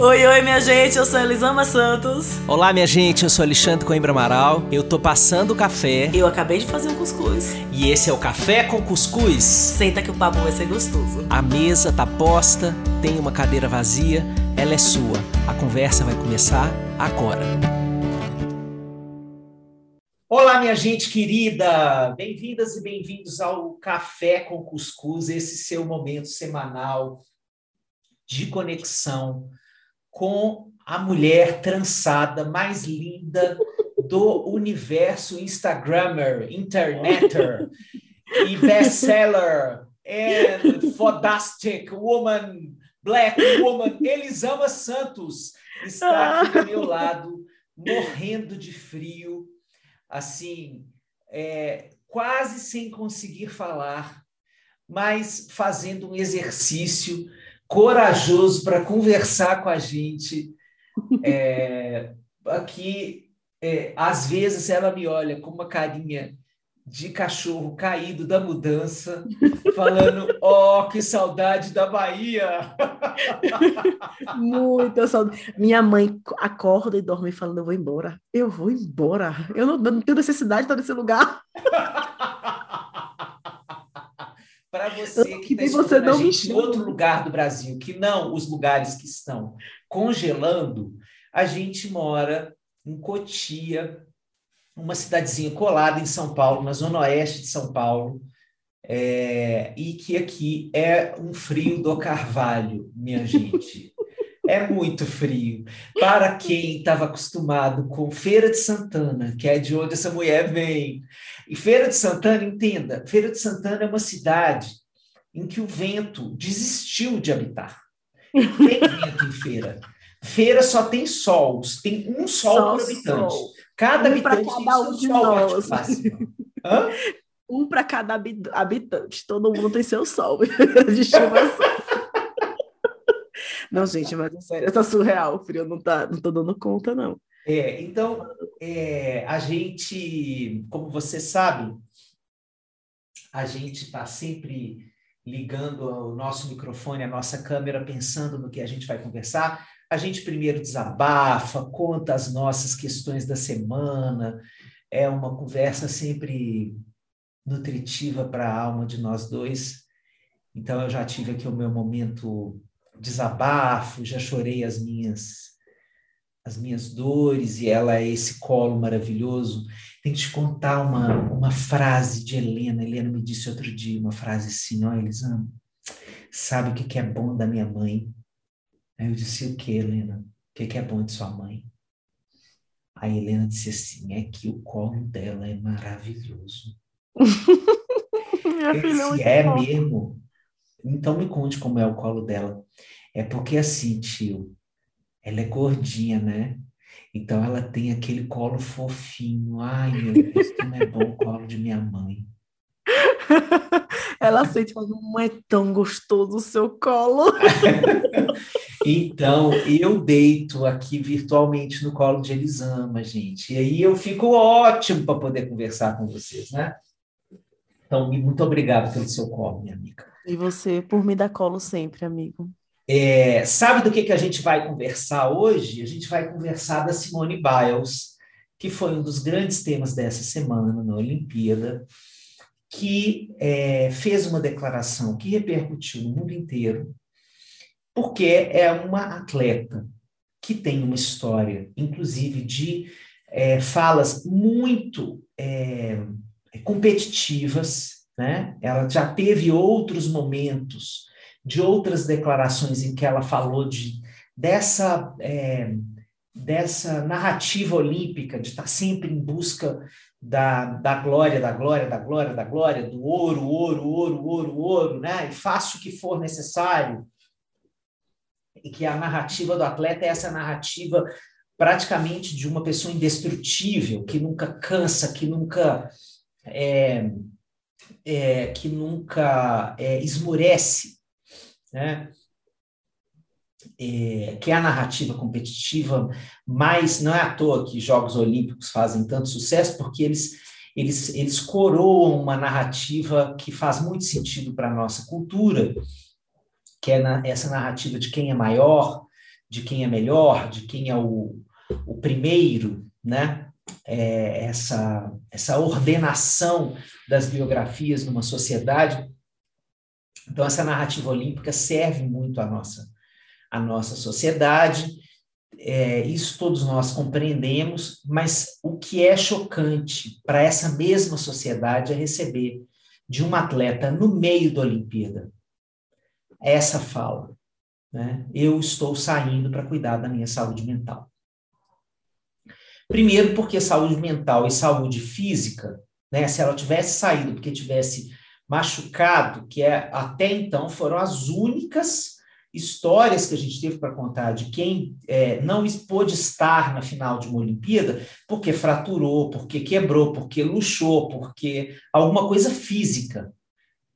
Oi, oi, minha gente, eu sou Elisama Santos. Olá, minha gente, eu sou Alexandre Coimbra Amaral. Eu tô passando o café. Eu acabei de fazer um cuscuz. E esse é o Café com Cuscuz. Senta que o papo vai ser gostoso. A mesa tá posta, tem uma cadeira vazia, ela é sua. A conversa vai começar agora. Olá, minha gente querida! Bem-vindas e bem-vindos ao Café com Cuscuz, esse seu momento semanal de conexão com a mulher trançada mais linda do universo Instagrammer, interneter e bestseller. And fodastic woman, black woman, Elisama Santos está aqui do meu lado, morrendo de frio, assim, é, quase sem conseguir falar, mas fazendo um exercício corajoso para conversar com a gente. É, aqui, é, às vezes, ela me olha com uma carinha de cachorro caído da mudança, falando: Oh, que saudade da Bahia! Muita saudade. Minha mãe acorda e dorme falando: Eu vou embora, eu vou embora, eu não, eu não tenho necessidade de estar nesse lugar. para você que está você não gente em outro lugar do Brasil, que não os lugares que estão congelando, a gente mora em Cotia, uma cidadezinha colada em São Paulo, na zona oeste de São Paulo, é, e que aqui é um frio do carvalho, minha gente. É muito frio. Para quem estava acostumado com Feira de Santana, que é de onde essa mulher vem. E Feira de Santana, entenda, Feira de Santana é uma cidade em que o vento desistiu de habitar. Não tem vento em feira. Feira só tem sol, tem um sol só por habitante. Sol. Cada um habitante cada tem um seu sol? Um para cada habitante. Todo mundo tem seu sol de estimação. Não, gente, mas é sério, tá surreal. O frio não tá, não tô dando conta, não. É, então, é, a gente, como você sabe, a gente está sempre ligando o nosso microfone, a nossa câmera, pensando no que a gente vai conversar. A gente primeiro desabafa, conta as nossas questões da semana. É uma conversa sempre nutritiva para a alma de nós dois. Então, eu já tive aqui o meu momento desabafo, já chorei as minhas as minhas dores e ela é esse colo maravilhoso. Tem que te contar uma, uma frase de Helena. Helena me disse outro dia uma frase assim, ó, Elisama, sabe o que, que é bom da minha mãe? Aí eu disse, o que, Helena? O que, que é bom de sua mãe? Aí Helena disse assim, é que o colo dela é maravilhoso. eu disse, é, é mesmo? Então me conte como é o colo dela. É porque assim, tio, ela é gordinha, né? Então ela tem aquele colo fofinho. Ai, meu Deus, como é bom o colo de minha mãe. Ela sente, mas não é tão gostoso o seu colo. então, eu deito aqui virtualmente no colo de Elisama, gente. E aí eu fico ótimo para poder conversar com vocês, né? Então, muito obrigado pelo seu colo, minha amiga. E você por me dar colo sempre, amigo. É, sabe do que, que a gente vai conversar hoje? A gente vai conversar da Simone Biles, que foi um dos grandes temas dessa semana na Olimpíada, que é, fez uma declaração que repercutiu no mundo inteiro, porque é uma atleta que tem uma história, inclusive, de é, falas muito é, competitivas, né? Ela já teve outros momentos de outras declarações em que ela falou de, dessa, é, dessa narrativa olímpica, de estar sempre em busca da, da glória, da glória, da glória, da glória, do ouro, ouro, ouro, ouro, ouro, né? E faça o que for necessário. E que a narrativa do atleta é essa narrativa praticamente de uma pessoa indestrutível, que nunca cansa, que nunca é, é, que nunca é, esmorece, né? É, que é a narrativa competitiva, mas não é à toa que Jogos Olímpicos fazem tanto sucesso, porque eles, eles, eles coroam uma narrativa que faz muito sentido para a nossa cultura, que é na, essa narrativa de quem é maior, de quem é melhor, de quem é o, o primeiro, né? É, essa, essa ordenação das biografias numa sociedade. Então, essa narrativa olímpica serve muito à nossa, à nossa sociedade, é, isso todos nós compreendemos, mas o que é chocante para essa mesma sociedade é receber de um atleta no meio da Olimpíada essa fala. Né? Eu estou saindo para cuidar da minha saúde mental. Primeiro, porque saúde mental e saúde física, né, se ela tivesse saído porque tivesse machucado, que é, até então foram as únicas histórias que a gente teve para contar de quem é, não pôde estar na final de uma Olimpíada porque fraturou, porque quebrou, porque luxou, porque alguma coisa física.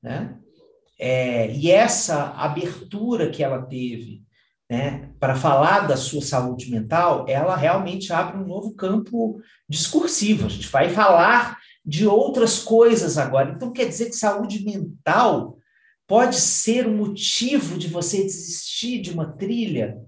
Né? É, e essa abertura que ela teve né, para falar da sua saúde mental, ela realmente abre um novo campo discursivo. A gente vai falar de outras coisas agora. Então, quer dizer que saúde mental pode ser um motivo de você desistir de uma trilha.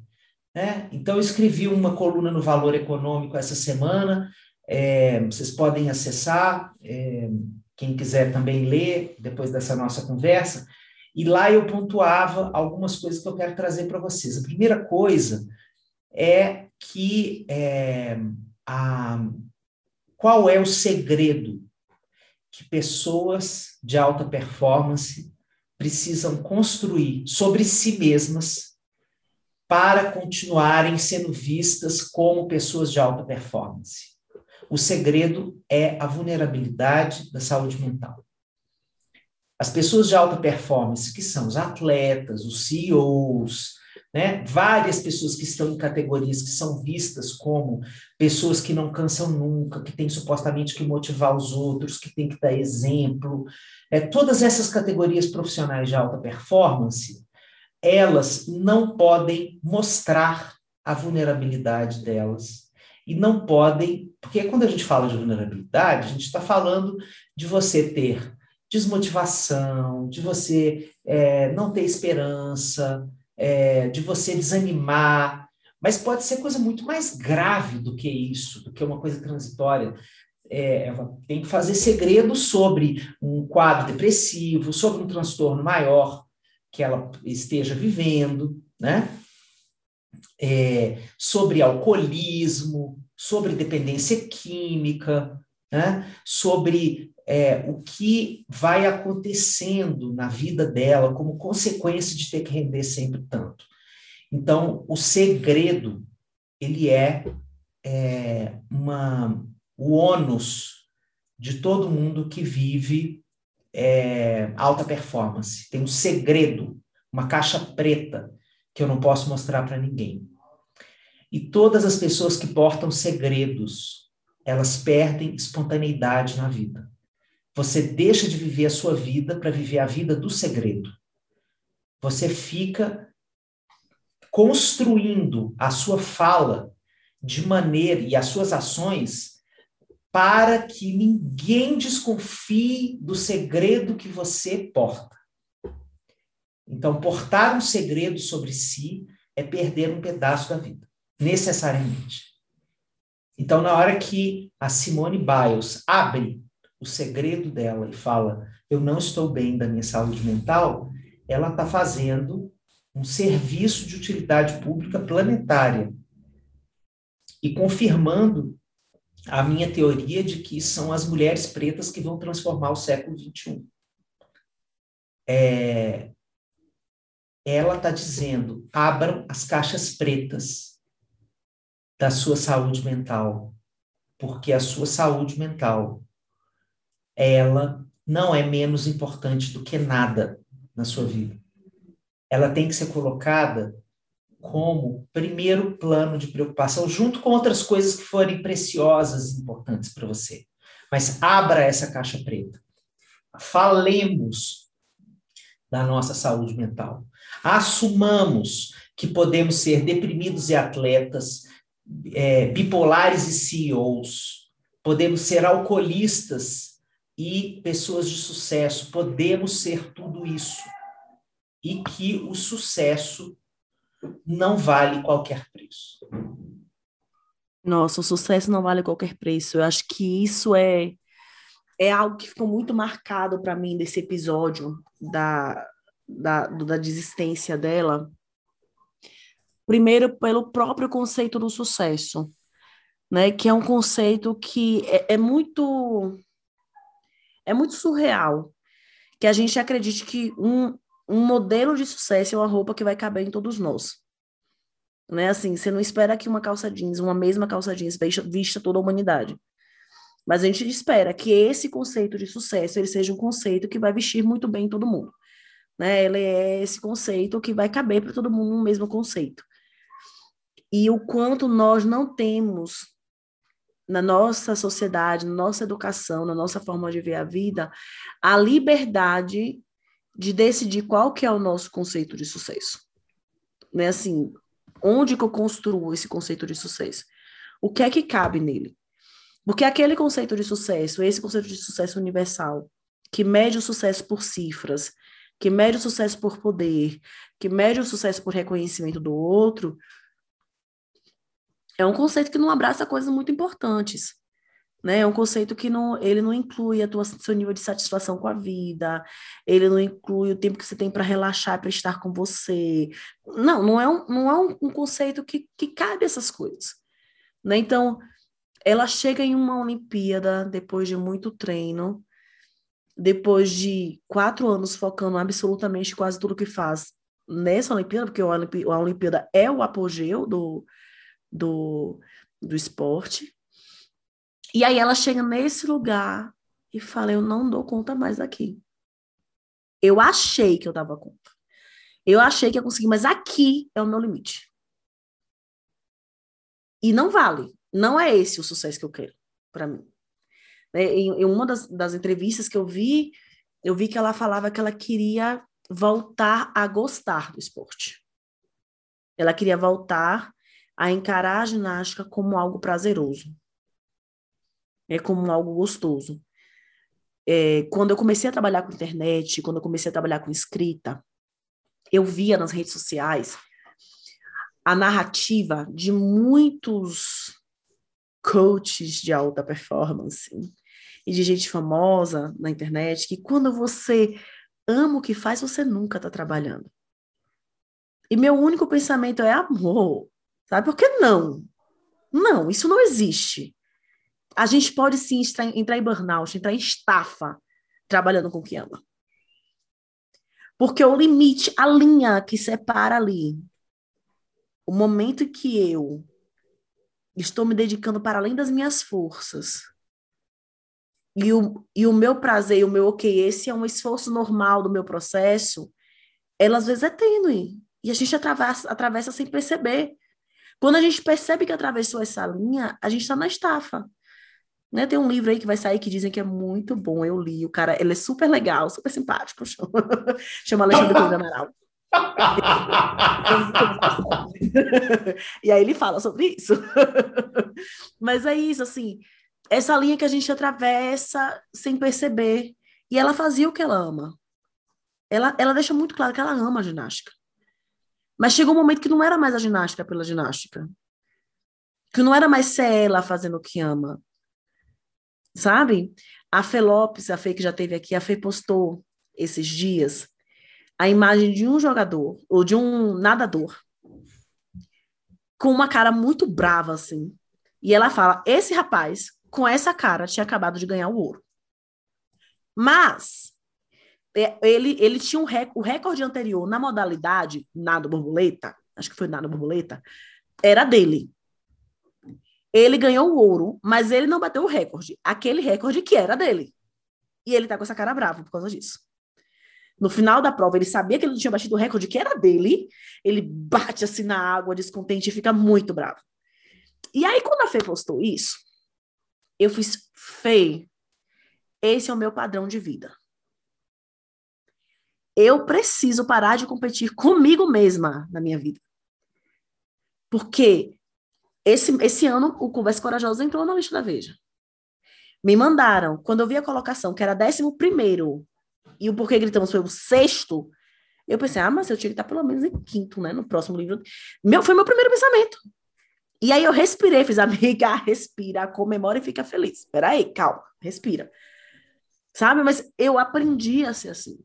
Né? Então, eu escrevi uma coluna no Valor Econômico essa semana, é, vocês podem acessar, é, quem quiser também ler depois dessa nossa conversa. E lá eu pontuava algumas coisas que eu quero trazer para vocês. A primeira coisa é que é, a, qual é o segredo que pessoas de alta performance precisam construir sobre si mesmas para continuarem sendo vistas como pessoas de alta performance. O segredo é a vulnerabilidade da saúde mental. As pessoas de alta performance, que são os atletas, os CEOs, né? Várias pessoas que estão em categorias que são vistas como pessoas que não cansam nunca, que têm supostamente que motivar os outros, que têm que dar exemplo. É, todas essas categorias profissionais de alta performance, elas não podem mostrar a vulnerabilidade delas. E não podem, porque quando a gente fala de vulnerabilidade, a gente está falando de você ter desmotivação, de você é, não ter esperança, é, de você desanimar, mas pode ser coisa muito mais grave do que isso, do que uma coisa transitória. É, tem que fazer segredo sobre um quadro depressivo, sobre um transtorno maior que ela esteja vivendo, né? Sobre alcoolismo, sobre dependência química, né? sobre é, o que vai acontecendo na vida dela como consequência de ter que render sempre tanto. Então, o segredo, ele é, é uma, o ônus de todo mundo que vive é, alta performance. Tem um segredo, uma caixa preta que eu não posso mostrar para ninguém. E todas as pessoas que portam segredos, elas perdem espontaneidade na vida. Você deixa de viver a sua vida para viver a vida do segredo. Você fica construindo a sua fala de maneira e as suas ações para que ninguém desconfie do segredo que você porta. Então, portar um segredo sobre si é perder um pedaço da vida, necessariamente. Então, na hora que a Simone Biles abre o segredo dela e fala: Eu não estou bem da minha saúde mental, ela está fazendo um serviço de utilidade pública planetária e confirmando a minha teoria de que são as mulheres pretas que vão transformar o século XXI. É, ela está dizendo: abram as caixas pretas da sua saúde mental, porque a sua saúde mental ela não é menos importante do que nada na sua vida. Ela tem que ser colocada como primeiro plano de preocupação, junto com outras coisas que forem preciosas e importantes para você. Mas abra essa caixa preta. Falemos da nossa saúde mental. Assumamos que podemos ser deprimidos e atletas, é, bipolares e CEOs, podemos ser alcoolistas e pessoas de sucesso. Podemos ser tudo isso. E que o sucesso não vale qualquer preço. Nossa, o sucesso não vale qualquer preço. Eu acho que isso é é algo que ficou muito marcado para mim desse episódio da, da, da desistência dela. Primeiro, pelo próprio conceito do sucesso, né? Que é um conceito que é, é muito é muito surreal que a gente acredite que um, um modelo de sucesso é uma roupa que vai caber em todos nós. Né? Assim, você não espera que uma calça jeans, uma mesma calça jeans, vista, toda a humanidade. Mas a gente espera que esse conceito de sucesso ele seja um conceito que vai vestir muito bem todo mundo. Né? Ele é esse conceito que vai caber para todo mundo no mesmo conceito. E o quanto nós não temos na nossa sociedade, na nossa educação, na nossa forma de ver a vida, a liberdade de decidir qual que é o nosso conceito de sucesso. Né? Assim, onde que eu construo esse conceito de sucesso? O que é que cabe nele? Porque aquele conceito de sucesso, esse conceito de sucesso universal, que mede o sucesso por cifras, que mede o sucesso por poder, que mede o sucesso por reconhecimento do outro, é um conceito que não abraça coisas muito importantes. Né? É um conceito que não, ele não inclui a tua, seu nível de satisfação com a vida, ele não inclui o tempo que você tem para relaxar, para estar com você. Não, não é um, não é um, um conceito que, que cabe essas coisas. Né? Então, ela chega em uma Olimpíada depois de muito treino, depois de quatro anos focando absolutamente quase tudo que faz nessa Olimpíada, porque a Olimpíada é o apogeu do, do, do esporte. E aí ela chega nesse lugar e fala: Eu não dou conta mais daqui. Eu achei que eu dava conta. Eu achei que ia conseguir, mas aqui é o meu limite. E não vale. Não é esse o sucesso que eu quero para mim. Né, em, em uma das, das entrevistas que eu vi, eu vi que ela falava que ela queria voltar a gostar do esporte. Ela queria voltar a encarar a ginástica como algo prazeroso, é como algo gostoso. É, quando eu comecei a trabalhar com internet, quando eu comecei a trabalhar com escrita, eu via nas redes sociais a narrativa de muitos coaches de alta performance e de gente famosa na internet que quando você ama o que faz, você nunca está trabalhando. E meu único pensamento é amor, sabe? Por que não? Não, isso não existe. A gente pode sim entrar em burnout, entrar em estafa, trabalhando com o que ama. Porque o limite, a linha que separa ali, o momento que eu estou me dedicando para além das minhas forças. E o, e o meu prazer, e o meu ok, esse é um esforço normal do meu processo, ela às vezes é tênue. E a gente atravessa, atravessa sem perceber. Quando a gente percebe que atravessou essa linha, a gente está na estafa. Né? Tem um livro aí que vai sair que dizem que é muito bom. Eu li, o cara, ele é super legal, super simpático. Chama, chama Alexandre Cruz Amaral. e aí ele fala sobre isso. Mas é isso, assim, essa linha que a gente atravessa sem perceber. E ela fazia o que ela ama. Ela, ela deixa muito claro que ela ama a ginástica. Mas chegou um momento que não era mais a ginástica pela ginástica. Que não era mais ser ela fazendo o que ama. Sabe? A Fê Lopes, a Fê que já teve aqui, a Fê postou esses dias a imagem de um jogador ou de um nadador com uma cara muito brava assim. E ela fala: esse rapaz com essa cara tinha acabado de ganhar o ouro. Mas ele, ele tinha um rec, o recorde anterior na modalidade nado borboleta, acho que foi nado borboleta, era dele. Ele ganhou o ouro, mas ele não bateu o recorde, aquele recorde que era dele. E ele tá com essa cara brava por causa disso. No final da prova, ele sabia que ele não tinha batido o recorde que era dele. Ele bate assim na água, descontente, e fica muito bravo. E aí, quando a Fê postou isso, eu fiz, Fê, esse é o meu padrão de vida. Eu preciso parar de competir comigo mesma na minha vida. Porque esse, esse ano o Conversa Corajosa entrou na lista da Veja. Me mandaram, quando eu vi a colocação, que era décimo primeiro e o Porquê Gritamos foi o sexto, Eu pensei, ah, mas eu tinha que estar pelo menos em quinto, né? No próximo livro. Meu, foi meu primeiro pensamento. E aí eu respirei, fiz, amiga, respira, comemora e fica feliz. Peraí, calma, respira. Sabe? Mas eu aprendi a ser assim.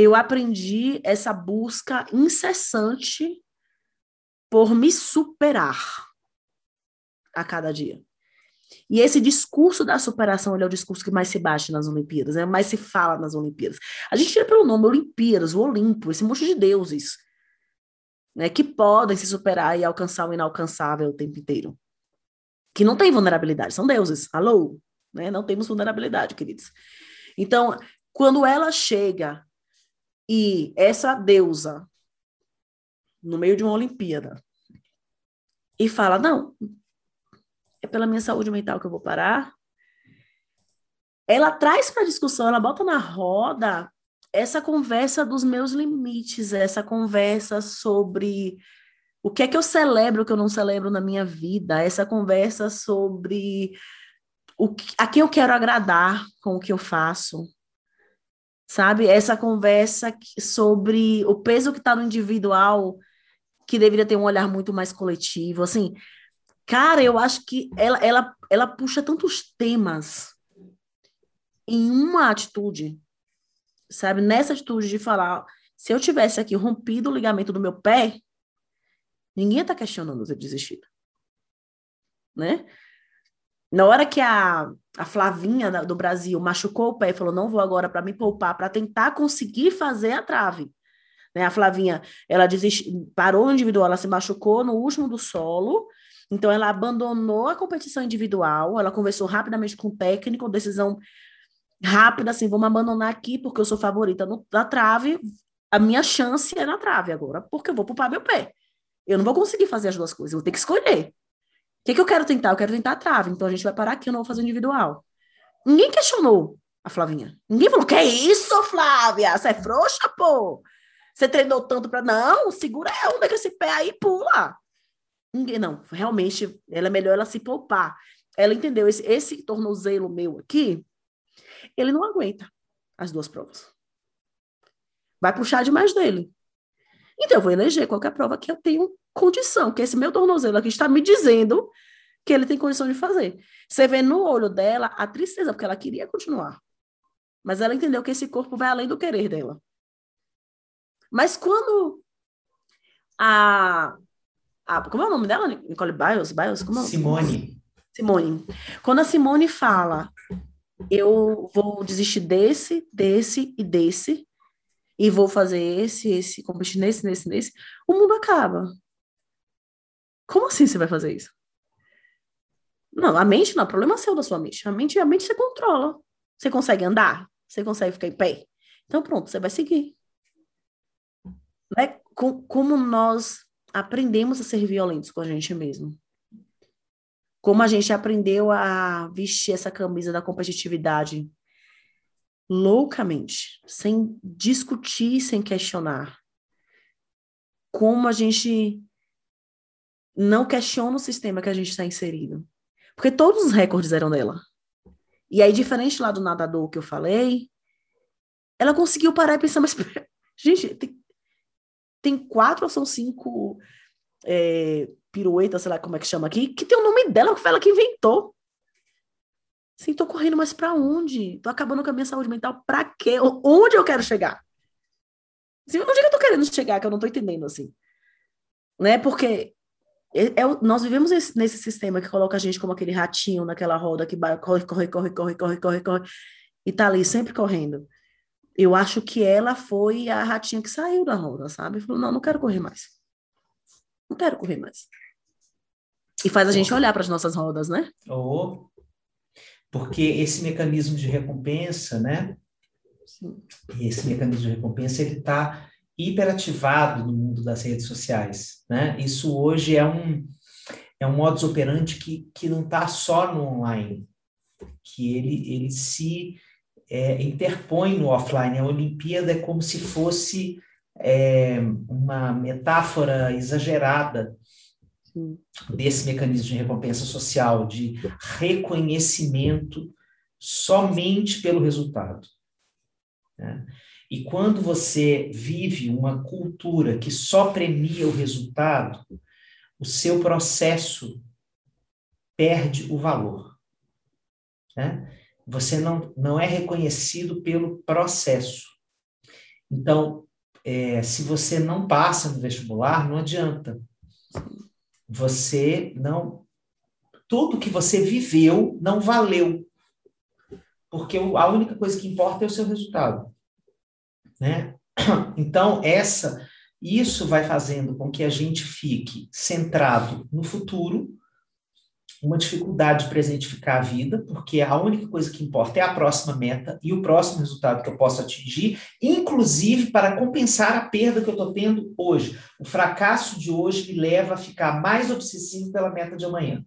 Eu aprendi essa busca incessante por me superar a cada dia. E esse discurso da superação é o discurso que mais se bate nas Olimpíadas, é mais se fala nas Olimpíadas. A gente tira pelo nome Olimpíadas, o Olimpo, esse monte de deuses, né, que podem se superar e alcançar o inalcançável o tempo inteiro. Que não tem vulnerabilidade, são deuses. Alô? Né? Não temos vulnerabilidade, queridos. Então, quando ela chega e essa deusa, no meio de uma Olimpíada, e fala: Não, é pela minha saúde mental que eu vou parar. Ela traz para discussão, ela bota na roda essa conversa dos meus limites, essa conversa sobre o que é que eu celebro, o que eu não celebro na minha vida, essa conversa sobre o que, a quem eu quero agradar com o que eu faço, sabe? Essa conversa sobre o peso que está no individual, que deveria ter um olhar muito mais coletivo, assim, Cara, eu acho que ela, ela, ela puxa tantos temas em uma atitude, sabe? Nessa atitude de falar, se eu tivesse aqui rompido o ligamento do meu pé, ninguém está questionando eu ter desistido. Né? Na hora que a, a Flavinha do Brasil machucou o pé e falou: não vou agora para me poupar, para tentar conseguir fazer a trave. Né? A Flavinha, ela desist... parou no individual, ela se machucou no último do solo, então, ela abandonou a competição individual, ela conversou rapidamente com o técnico, decisão rápida, assim, vamos abandonar aqui porque eu sou favorita no, na trave, a minha chance é na trave agora, porque eu vou poupar meu pé. Eu não vou conseguir fazer as duas coisas, eu vou ter que escolher. O que, que eu quero tentar? Eu quero tentar a trave, então a gente vai parar aqui, eu não vou fazer individual. Ninguém questionou a Flavinha. Ninguém falou, que isso, Flávia? Você é frouxa, pô? Você treinou tanto para Não, segura a onda com esse pé aí pula. Ninguém, não, realmente, ela é melhor ela se poupar. Ela entendeu, esse, esse tornozelo meu aqui, ele não aguenta as duas provas. Vai puxar demais dele. Então, eu vou eleger qualquer prova que eu tenho condição, que esse meu tornozelo aqui está me dizendo que ele tem condição de fazer. Você vê no olho dela a tristeza, porque ela queria continuar. Mas ela entendeu que esse corpo vai além do querer dela. Mas quando a a, como é o nome dela? Nicole Biles? Biles como é? Simone. Simone. Quando a Simone fala, eu vou desistir desse, desse e desse, e vou fazer esse, esse, competir nesse, nesse, nesse, o mundo acaba. Como assim você vai fazer isso? Não, a mente não, o problema é seu da sua mente. A mente, a mente você controla. Você consegue andar? Você consegue ficar em pé? Então pronto, você vai seguir. Né? como nós aprendemos a ser violentos com a gente mesmo. Como a gente aprendeu a vestir essa camisa da competitividade loucamente, sem discutir, sem questionar. Como a gente não questiona o sistema que a gente está inserido. Porque todos os recordes eram dela. E aí, diferente lá do nadador que eu falei, ela conseguiu parar e pensar, mas, gente, tem, tem quatro ou são cinco é, piruetas, sei lá como é que chama aqui, que tem o nome dela, que foi ela que inventou. Assim, tô correndo, mas para onde? Tô acabando com a minha saúde mental, para quê? Onde eu quero chegar? Assim, onde é que eu tô querendo chegar, que eu não tô entendendo, assim? Né? Porque é, é, nós vivemos esse, nesse sistema que coloca a gente como aquele ratinho naquela roda que corre, corre, corre, corre, corre, corre, corre, e tá ali sempre correndo eu acho que ela foi a ratinha que saiu da roda, sabe? Falou, não, não quero correr mais. Não quero correr mais. E faz a gente olhar para as nossas rodas, né? Oh, porque esse mecanismo de recompensa, né? Esse mecanismo de recompensa, ele está hiperativado no mundo das redes sociais, né? Isso hoje é um, é um modus operandi que, que não está só no online, que ele, ele se é, interpõe no offline. A Olimpíada é como se fosse é, uma metáfora exagerada desse mecanismo de recompensa social, de reconhecimento somente pelo resultado. Né? E quando você vive uma cultura que só premia o resultado, o seu processo perde o valor. Né? Você não, não é reconhecido pelo processo. Então, é, se você não passa no vestibular, não adianta. Você não. Tudo que você viveu não valeu. Porque a única coisa que importa é o seu resultado. Né? Então, essa, isso vai fazendo com que a gente fique centrado no futuro, uma dificuldade de presentificar a vida, porque a única coisa que importa é a próxima meta e o próximo resultado que eu posso atingir, inclusive para compensar a perda que eu estou tendo hoje. O fracasso de hoje me leva a ficar mais obsessivo pela meta de amanhã.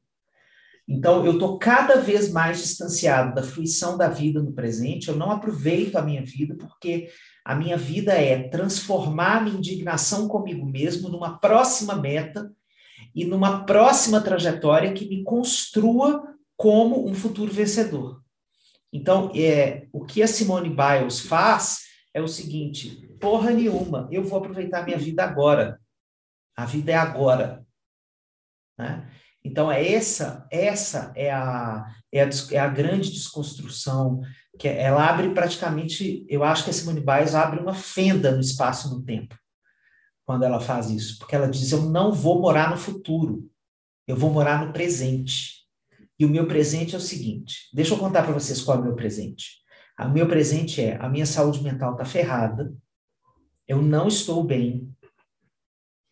Então, eu estou cada vez mais distanciado da fruição da vida no presente, eu não aproveito a minha vida, porque a minha vida é transformar a minha indignação comigo mesmo numa próxima meta e numa próxima trajetória que me construa como um futuro vencedor. Então, é, o que a Simone Biles faz é o seguinte: porra nenhuma, eu vou aproveitar minha vida agora. A vida é agora. Né? Então, é essa, essa é a, é a, é a grande desconstrução que ela abre praticamente, eu acho que a Simone Biles abre uma fenda no espaço e no tempo quando ela faz isso, porque ela diz: eu não vou morar no futuro, eu vou morar no presente. E o meu presente é o seguinte: deixa eu contar para vocês qual é o meu presente. O meu presente é: a minha saúde mental está ferrada, eu não estou bem,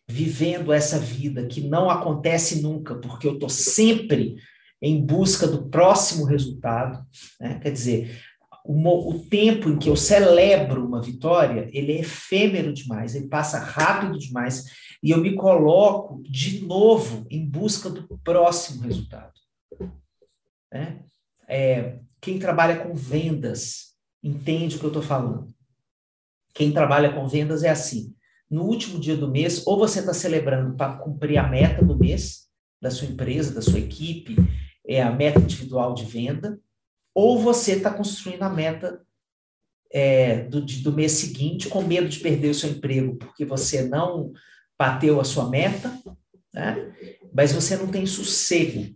vivendo essa vida que não acontece nunca, porque eu estou sempre em busca do próximo resultado. Né? Quer dizer, o, o, tempo em que eu celebro uma vitória, ele é efêmero demais, ele passa rápido demais, e eu me coloco de novo em busca do próximo resultado. Né? É, quem trabalha com vendas entende o que eu estou falando. Quem trabalha com vendas é assim: no último dia do mês, ou você está celebrando para cumprir a meta do mês, da sua empresa, da sua equipe, é a meta individual de venda, ou você está construindo a meta é, do, do mês seguinte com medo de perder o seu emprego porque você não bateu a sua meta, né? mas você não tem sossego.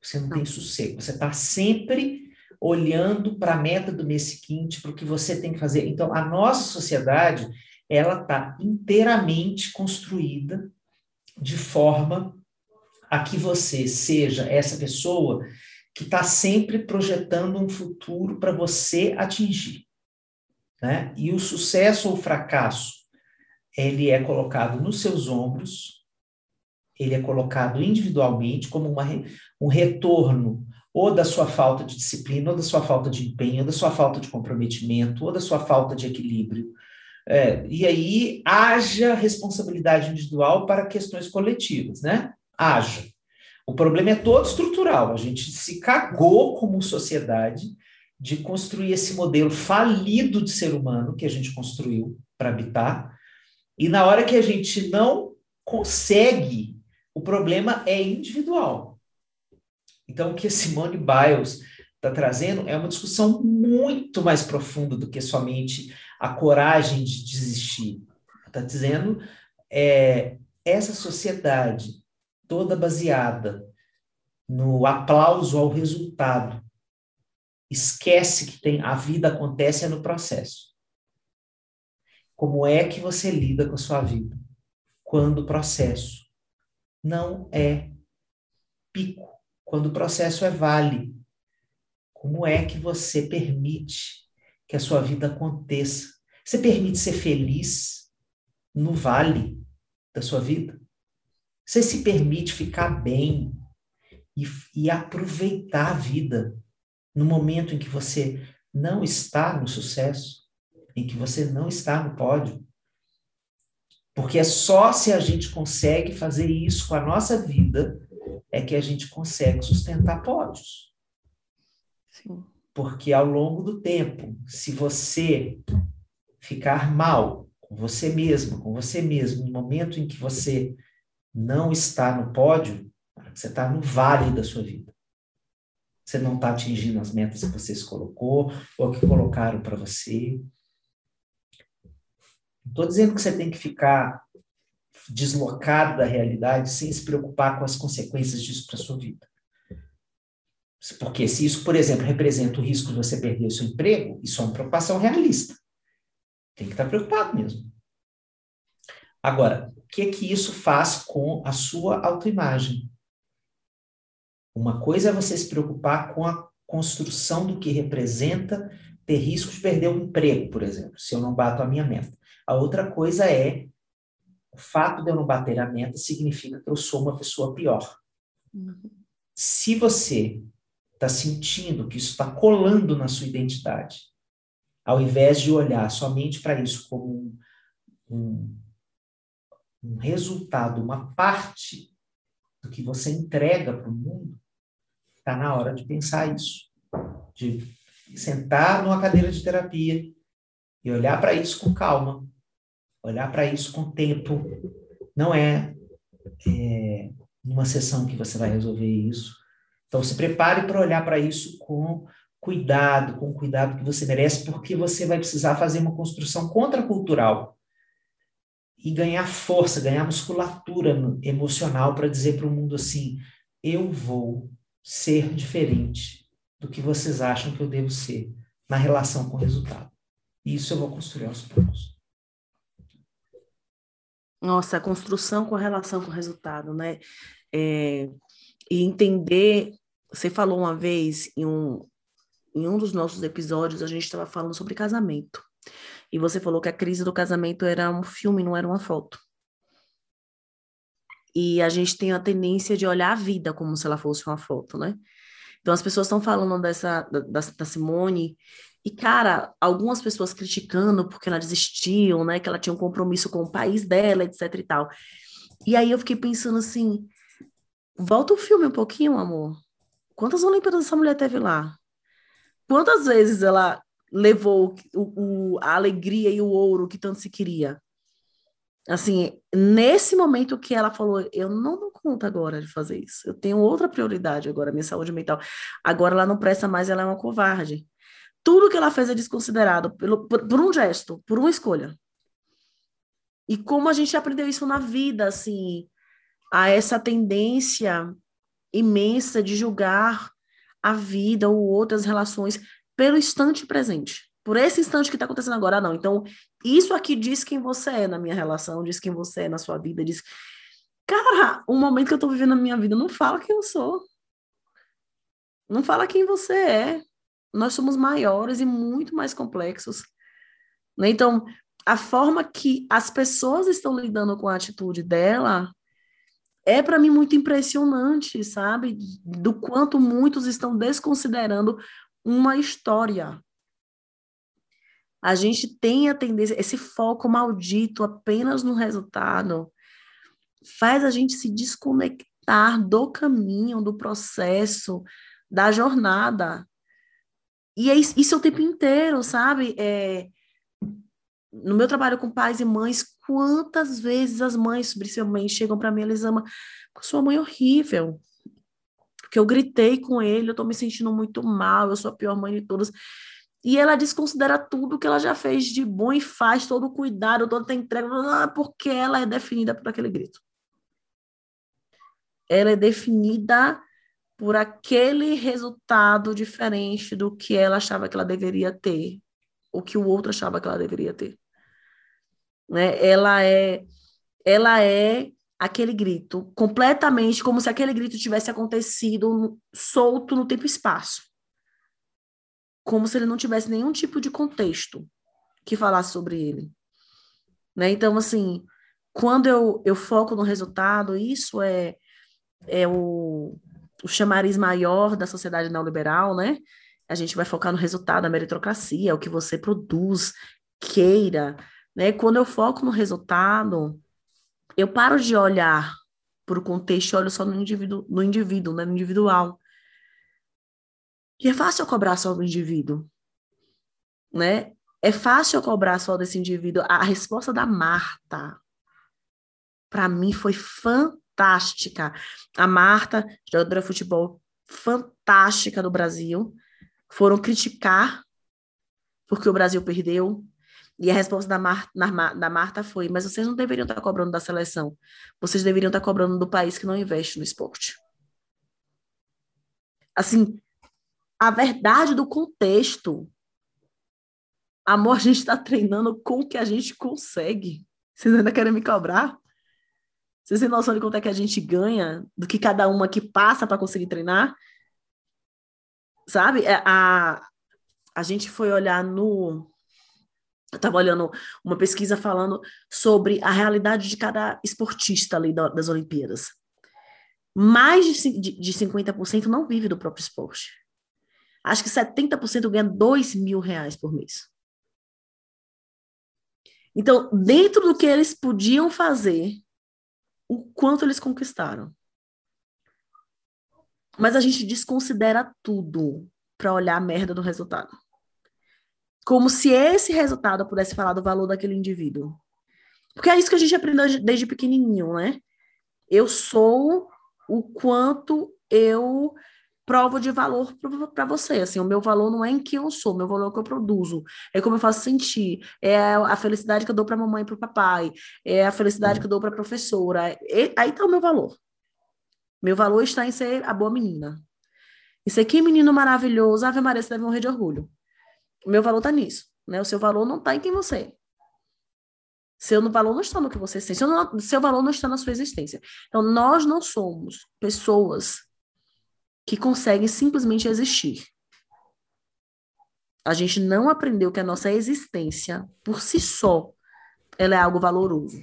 Você não tem sossego. Você está sempre olhando para a meta do mês seguinte, para o que você tem que fazer. Então, a nossa sociedade, ela está inteiramente construída de forma a que você seja essa pessoa que está sempre projetando um futuro para você atingir. Né? E o sucesso ou fracasso, ele é colocado nos seus ombros, ele é colocado individualmente como uma, um retorno ou da sua falta de disciplina, ou da sua falta de empenho, ou da sua falta de comprometimento, ou da sua falta de equilíbrio. É, e aí haja responsabilidade individual para questões coletivas, né? Haja. O problema é todo estrutural. A gente se cagou como sociedade de construir esse modelo falido de ser humano que a gente construiu para habitar. E na hora que a gente não consegue, o problema é individual. Então, o que a Simone Biles está trazendo é uma discussão muito mais profunda do que somente a coragem de desistir. Está dizendo é, essa sociedade toda baseada no aplauso ao resultado. Esquece que tem a vida acontece é no processo. Como é que você lida com a sua vida quando o processo não é pico, quando o processo é vale? Como é que você permite que a sua vida aconteça? Você permite ser feliz no vale da sua vida? Você se permite ficar bem e, e aproveitar a vida no momento em que você não está no sucesso, em que você não está no pódio. Porque é só se a gente consegue fazer isso com a nossa vida é que a gente consegue sustentar pódios. Sim. Porque ao longo do tempo, se você ficar mal com você mesmo, com você mesmo, no momento em que você não está no pódio, você está no vale da sua vida. Você não está atingindo as metas que você se colocou ou que colocaram para você. Estou dizendo que você tem que ficar deslocado da realidade sem se preocupar com as consequências disso para sua vida. Porque se isso, por exemplo, representa o risco de você perder o seu emprego, isso é uma preocupação realista. Tem que estar preocupado mesmo. Agora, que que isso faz com a sua autoimagem? Uma coisa é você se preocupar com a construção do que representa ter risco de perder o emprego, por exemplo, se eu não bato a minha meta. A outra coisa é o fato de eu não bater a meta significa que eu sou uma pessoa pior. Uhum. Se você está sentindo que isso está colando na sua identidade, ao invés de olhar somente para isso como um, um, um resultado, uma parte do que você entrega para o mundo, está na hora de pensar isso, de sentar numa cadeira de terapia e olhar para isso com calma olhar para isso com tempo. Não é, é numa sessão que você vai resolver isso. Então, se prepare para olhar para isso com cuidado, com o cuidado que você merece, porque você vai precisar fazer uma construção contracultural e ganhar força, ganhar musculatura emocional para dizer para o mundo assim: eu vou ser diferente do que vocês acham que eu devo ser na relação com o resultado. E isso eu vou construir aos poucos. Nossa, a construção com relação com o resultado, né? É, e entender. Você falou uma vez em um, em um dos nossos episódios, a gente estava falando sobre casamento. E você falou que a crise do casamento era um filme, não era uma foto. E a gente tem a tendência de olhar a vida como se ela fosse uma foto, né? Então as pessoas estão falando dessa da, da Simone e, cara, algumas pessoas criticando porque ela desistiu, né? Que ela tinha um compromisso com o país dela, etc e tal. E aí eu fiquei pensando assim, volta o filme um pouquinho, amor. Quantas Olimpíadas essa mulher teve lá? Quantas vezes ela levou o, o, a alegria e o ouro que tanto se queria? Assim, nesse momento que ela falou, eu não dou conta agora de fazer isso. Eu tenho outra prioridade agora, minha saúde mental. Agora ela não presta mais, ela é uma covarde. Tudo que ela fez é desconsiderado pelo, por, por um gesto, por uma escolha. E como a gente aprendeu isso na vida, assim, a essa tendência imensa de julgar a vida ou outras relações pelo instante presente. Por esse instante que está acontecendo agora, não. Então, isso aqui diz quem você é na minha relação, diz quem você é na sua vida, diz. Cara, o momento que eu estou vivendo na minha vida não fala quem eu sou. Não fala quem você é nós somos maiores e muito mais complexos. Né? Então, a forma que as pessoas estão lidando com a atitude dela é para mim muito impressionante, sabe? Do quanto muitos estão desconsiderando uma história. A gente tem a tendência, esse foco maldito apenas no resultado faz a gente se desconectar do caminho, do processo, da jornada. E é isso, é o tempo inteiro, sabe? É, no meu trabalho com pais e mães, quantas vezes as mães, principalmente, chegam para mim, eles amam, sua mãe é horrível, porque eu gritei com ele, eu tô me sentindo muito mal, eu sou a pior mãe de todas. E ela desconsidera tudo que ela já fez de bom e faz todo o cuidado, toda a entrega, porque ela é definida por aquele grito. Ela é definida por aquele resultado diferente do que ela achava que ela deveria ter, ou que o outro achava que ela deveria ter. Né? Ela é ela é aquele grito completamente como se aquele grito tivesse acontecido solto no tempo e espaço. Como se ele não tivesse nenhum tipo de contexto que falasse sobre ele. Né? Então, assim, quando eu, eu foco no resultado, isso é, é o, o chamariz maior da sociedade neoliberal, né? A gente vai focar no resultado, a meritocracia, o que você produz, queira, né? Quando eu foco no resultado, eu paro de olhar para o contexto, olho só no indivíduo, no indivíduo, né? no individual. E é fácil eu cobrar só do indivíduo, né? É fácil eu cobrar só desse indivíduo. A resposta da Marta, para mim, foi fantástica fantástica. A Marta, jogadora de futebol fantástica do Brasil, foram criticar porque o Brasil perdeu. E a resposta da, Mar, da Marta foi: mas vocês não deveriam estar cobrando da seleção. Vocês deveriam estar cobrando do país que não investe no esporte. Assim, a verdade do contexto. Amor, a gente está treinando com o que a gente consegue. Vocês ainda querem me cobrar? Vocês têm noção de quanto é que a gente ganha? Do que cada uma que passa para conseguir treinar? Sabe? É, a, a gente foi olhar no. Eu estava olhando uma pesquisa falando sobre a realidade de cada esportista ali das Olimpíadas. Mais de, de, de 50% não vive do próprio esporte. Acho que 70% ganha 2 mil reais por mês. Então, dentro do que eles podiam fazer, o quanto eles conquistaram. Mas a gente desconsidera tudo para olhar a merda do resultado. Como se esse resultado pudesse falar do valor daquele indivíduo. Porque é isso que a gente aprendeu desde pequenininho, né? Eu sou o quanto eu provo de valor para você. Assim, o meu valor não é em quem eu sou, meu valor é o que eu produzo, é como eu faço sentir, é a felicidade que eu dou para a mamãe e para o papai, é a felicidade que eu dou para a professora. E, aí está o meu valor. Meu valor está em ser a boa menina. Em ser que menino maravilhoso, Ave Maria, você deve morrer de orgulho. O meu valor está nisso. Né? O seu valor não está em quem você é. Seu valor não está no que você sente. Seu, seu valor não está na sua existência. Então, nós não somos pessoas que conseguem simplesmente existir. A gente não aprendeu que a nossa existência, por si só, ela é algo valoroso.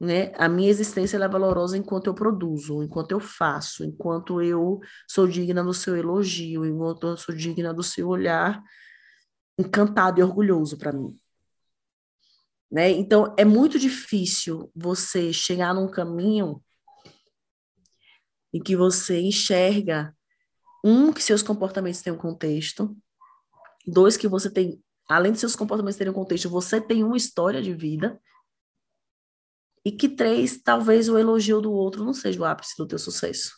Né? A minha existência é valorosa enquanto eu produzo, enquanto eu faço, enquanto eu sou digna do seu elogio, enquanto eu sou digna do seu olhar encantado e orgulhoso para mim. Né? Então, é muito difícil você chegar num caminho em que você enxerga, um, que seus comportamentos têm um contexto, dois, que você tem, além de seus comportamentos terem um contexto, você tem uma história de vida, e que três, talvez o elogio do outro não seja o ápice do teu sucesso.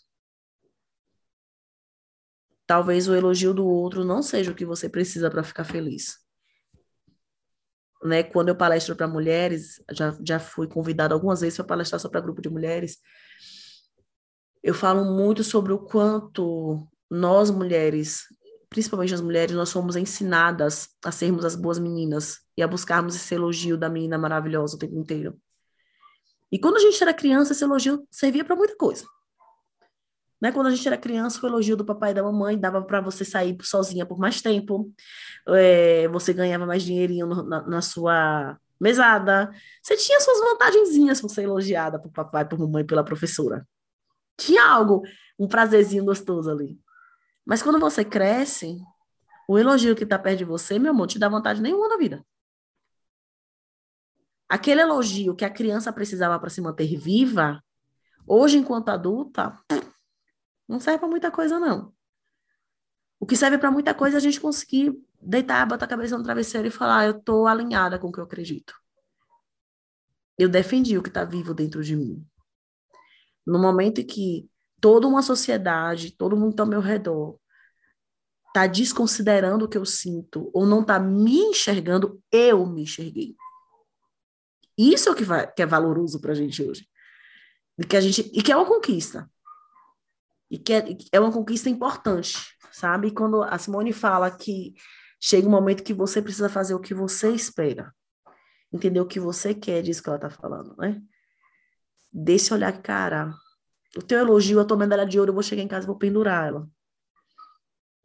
Talvez o elogio do outro não seja o que você precisa para ficar feliz. Né? Quando eu palestro para mulheres, já, já fui convidada algumas vezes para palestrar só para grupo de mulheres, eu falo muito sobre o quanto nós mulheres, principalmente as mulheres, nós somos ensinadas a sermos as boas meninas e a buscarmos esse elogio da menina maravilhosa o tempo inteiro. E quando a gente era criança, esse elogio servia para muita coisa. Né? Quando a gente era criança, o elogio do papai e da mamãe dava para você sair sozinha por mais tempo, é, você ganhava mais dinheirinho no, na, na, sua mesada, você tinha suas vantagenzinhas por ser elogiada por papai, por mamãe, pela professora. Tinha algo, um prazerzinho gostoso ali. Mas quando você cresce, o elogio que está perto de você, meu amor, te dá vontade nenhuma na vida. Aquele elogio que a criança precisava para se manter viva, hoje, enquanto adulta, não serve para muita coisa, não. O que serve para muita coisa é a gente conseguir deitar, botar a cabeça no travesseiro e falar: eu estou alinhada com o que eu acredito. Eu defendi o que está vivo dentro de mim. No momento em que toda uma sociedade, todo mundo está ao meu redor, está desconsiderando o que eu sinto ou não está me enxergando, eu me enxerguei. Isso é o que, vai, que é valoroso para a gente hoje. E que, a gente, e que é uma conquista. E que é, é uma conquista importante, sabe? Quando a Simone fala que chega um momento que você precisa fazer o que você espera, entender o que você quer, disso que ela está falando, né? desse olhar, cara, o teu elogio, a tua medalha de ouro, eu vou chegar em casa e vou pendurar ela.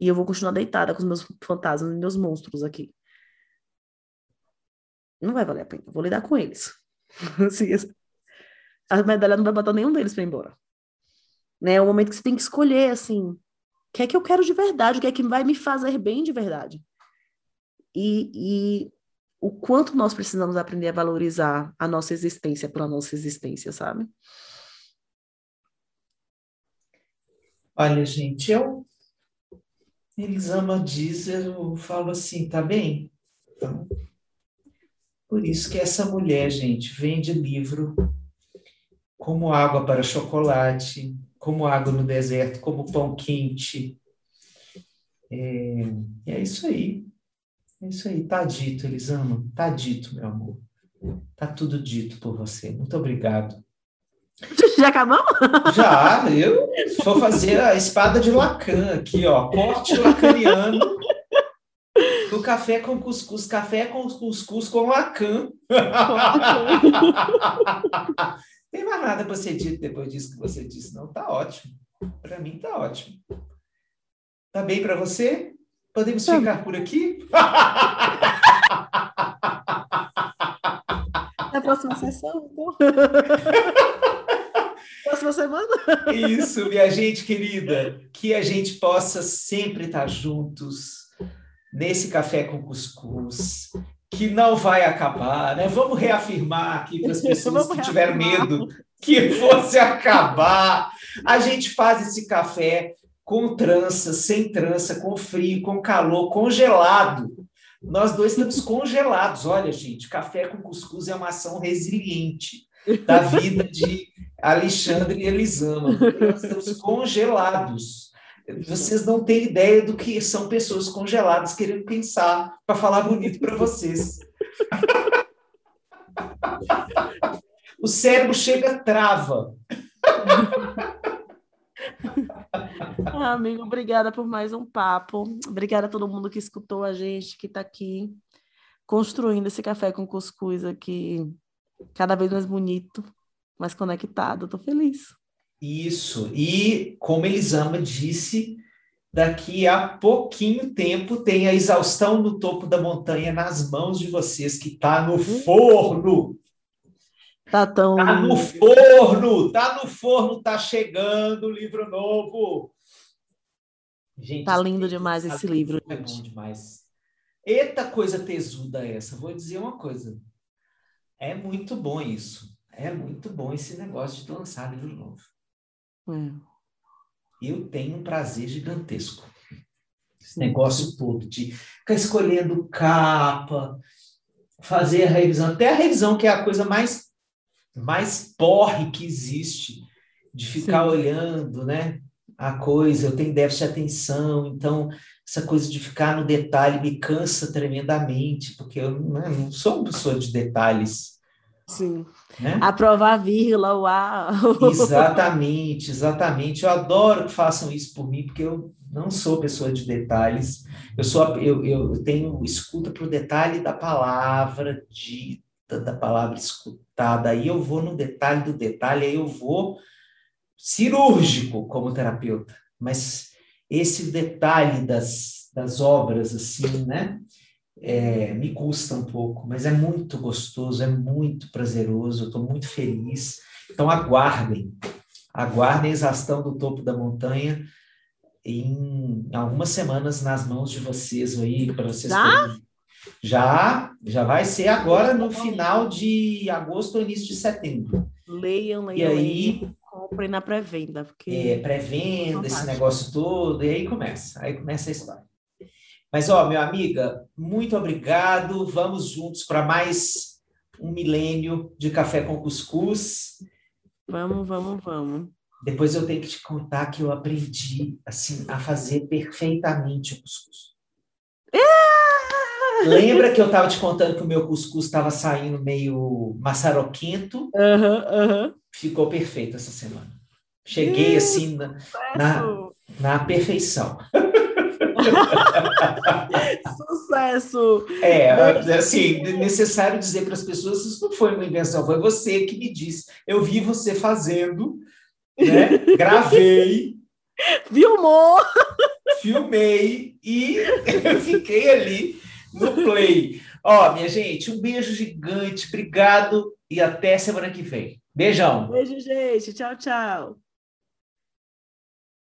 E eu vou continuar deitada com os meus fantasmas e meus monstros aqui. Não vai valer a pena, vou lidar com eles. a medalha não vai botar nenhum deles para ir embora. Né? É o momento que você tem que escolher, assim, o que é que eu quero de verdade, o que é que vai me fazer bem de verdade. E, e o quanto nós precisamos aprender a valorizar a nossa existência pela nossa existência, sabe? Olha, gente, eu, Elisama diz, eu falo assim, tá bem? Então, por isso que essa mulher, gente, vende livro como água para chocolate, como água no deserto, como pão quente. É, é isso aí. É isso aí, tá dito, Elisama. Tá dito, meu amor. Tá tudo dito por você. Muito obrigado. Já acabamos? Já, eu vou fazer a espada de Lacan aqui, ó. Corte lacaniano do café com cuscuz. Café com cuscuz com Lacan. Tem mais nada para ser dito depois disso que você disse, não? Tá ótimo. Para mim tá ótimo. Tá bem para você? Podemos tá. ficar por aqui? Na próxima sessão, então. próxima semana. Isso, minha gente querida. Que a gente possa sempre estar juntos nesse café com cuscuz, que não vai acabar, né? Vamos reafirmar aqui para as pessoas que tiveram medo que fosse acabar. A gente faz esse café com trança, sem trança, com frio, com calor, congelado. Nós dois estamos congelados. Olha, gente, café com cuscuz é uma ação resiliente da vida de Alexandre e Elisama. Nós estamos congelados. Vocês não têm ideia do que são pessoas congeladas querendo pensar para falar bonito para vocês. o cérebro chega trava. Ah, amigo, obrigada por mais um papo. Obrigada a todo mundo que escutou a gente, que está aqui construindo esse café com cuscuz aqui, cada vez mais bonito, mais conectado. Estou feliz. Isso. E como Elisama disse, daqui a pouquinho tempo tem a exaustão no topo da montanha nas mãos de vocês, que está no uhum. forno. Tá tão. Tá no forno, tá no forno, tá chegando o livro novo. Gente, tá lindo demais esse livro. É bom demais. Eita coisa tesuda essa. Vou dizer uma coisa. É muito bom isso. É muito bom esse negócio de lançar livro novo. É. Eu tenho um prazer gigantesco. Esse negócio todo de ficar escolhendo capa, fazer a revisão. Até a revisão, que é a coisa mais mais porre que existe de ficar Sim. olhando, né? A coisa, eu tenho déficit de atenção, então essa coisa de ficar no detalhe me cansa tremendamente, porque eu né, não sou uma pessoa de detalhes. Sim. Né? Aprovar a vírgula, o A. Exatamente, exatamente. Eu adoro que façam isso por mim, porque eu não sou pessoa de detalhes. Eu sou eu, eu tenho escuta para o detalhe da palavra dita, da palavra escutada, aí eu vou no detalhe do detalhe, aí eu vou cirúrgico como terapeuta, mas esse detalhe das, das obras, assim, né, é, me custa um pouco, mas é muito gostoso, é muito prazeroso, eu estou muito feliz. Então, aguardem, aguardem a exaustão do topo da montanha em algumas semanas nas mãos de vocês aí, para vocês terem já, já vai ser agora no final de agosto ou início de setembro. Leiam, leiam. E aí, comprem na pré-venda. Porque... É, pré-venda, esse negócio todo, e aí começa, aí começa a história. Mas, ó, meu amiga, muito obrigado. Vamos juntos para mais um milênio de café com cuscuz. Vamos, vamos, vamos. Depois eu tenho que te contar que eu aprendi assim a fazer perfeitamente o cuscuz. Lembra que eu estava te contando que o meu cuscuz estava saindo meio maçaroquento? Uhum, uhum. Ficou perfeito essa semana. Cheguei Isso, assim na, na, na, perfeição. sucesso! É, assim, necessário dizer para as pessoas, isso não foi uma invenção, foi você que me disse. Eu vi você fazendo, né? gravei. Filmou! Filmei e eu fiquei ali no play. Ó, minha gente, um beijo gigante, obrigado e até semana que vem. Beijão. Beijo, gente. Tchau, tchau.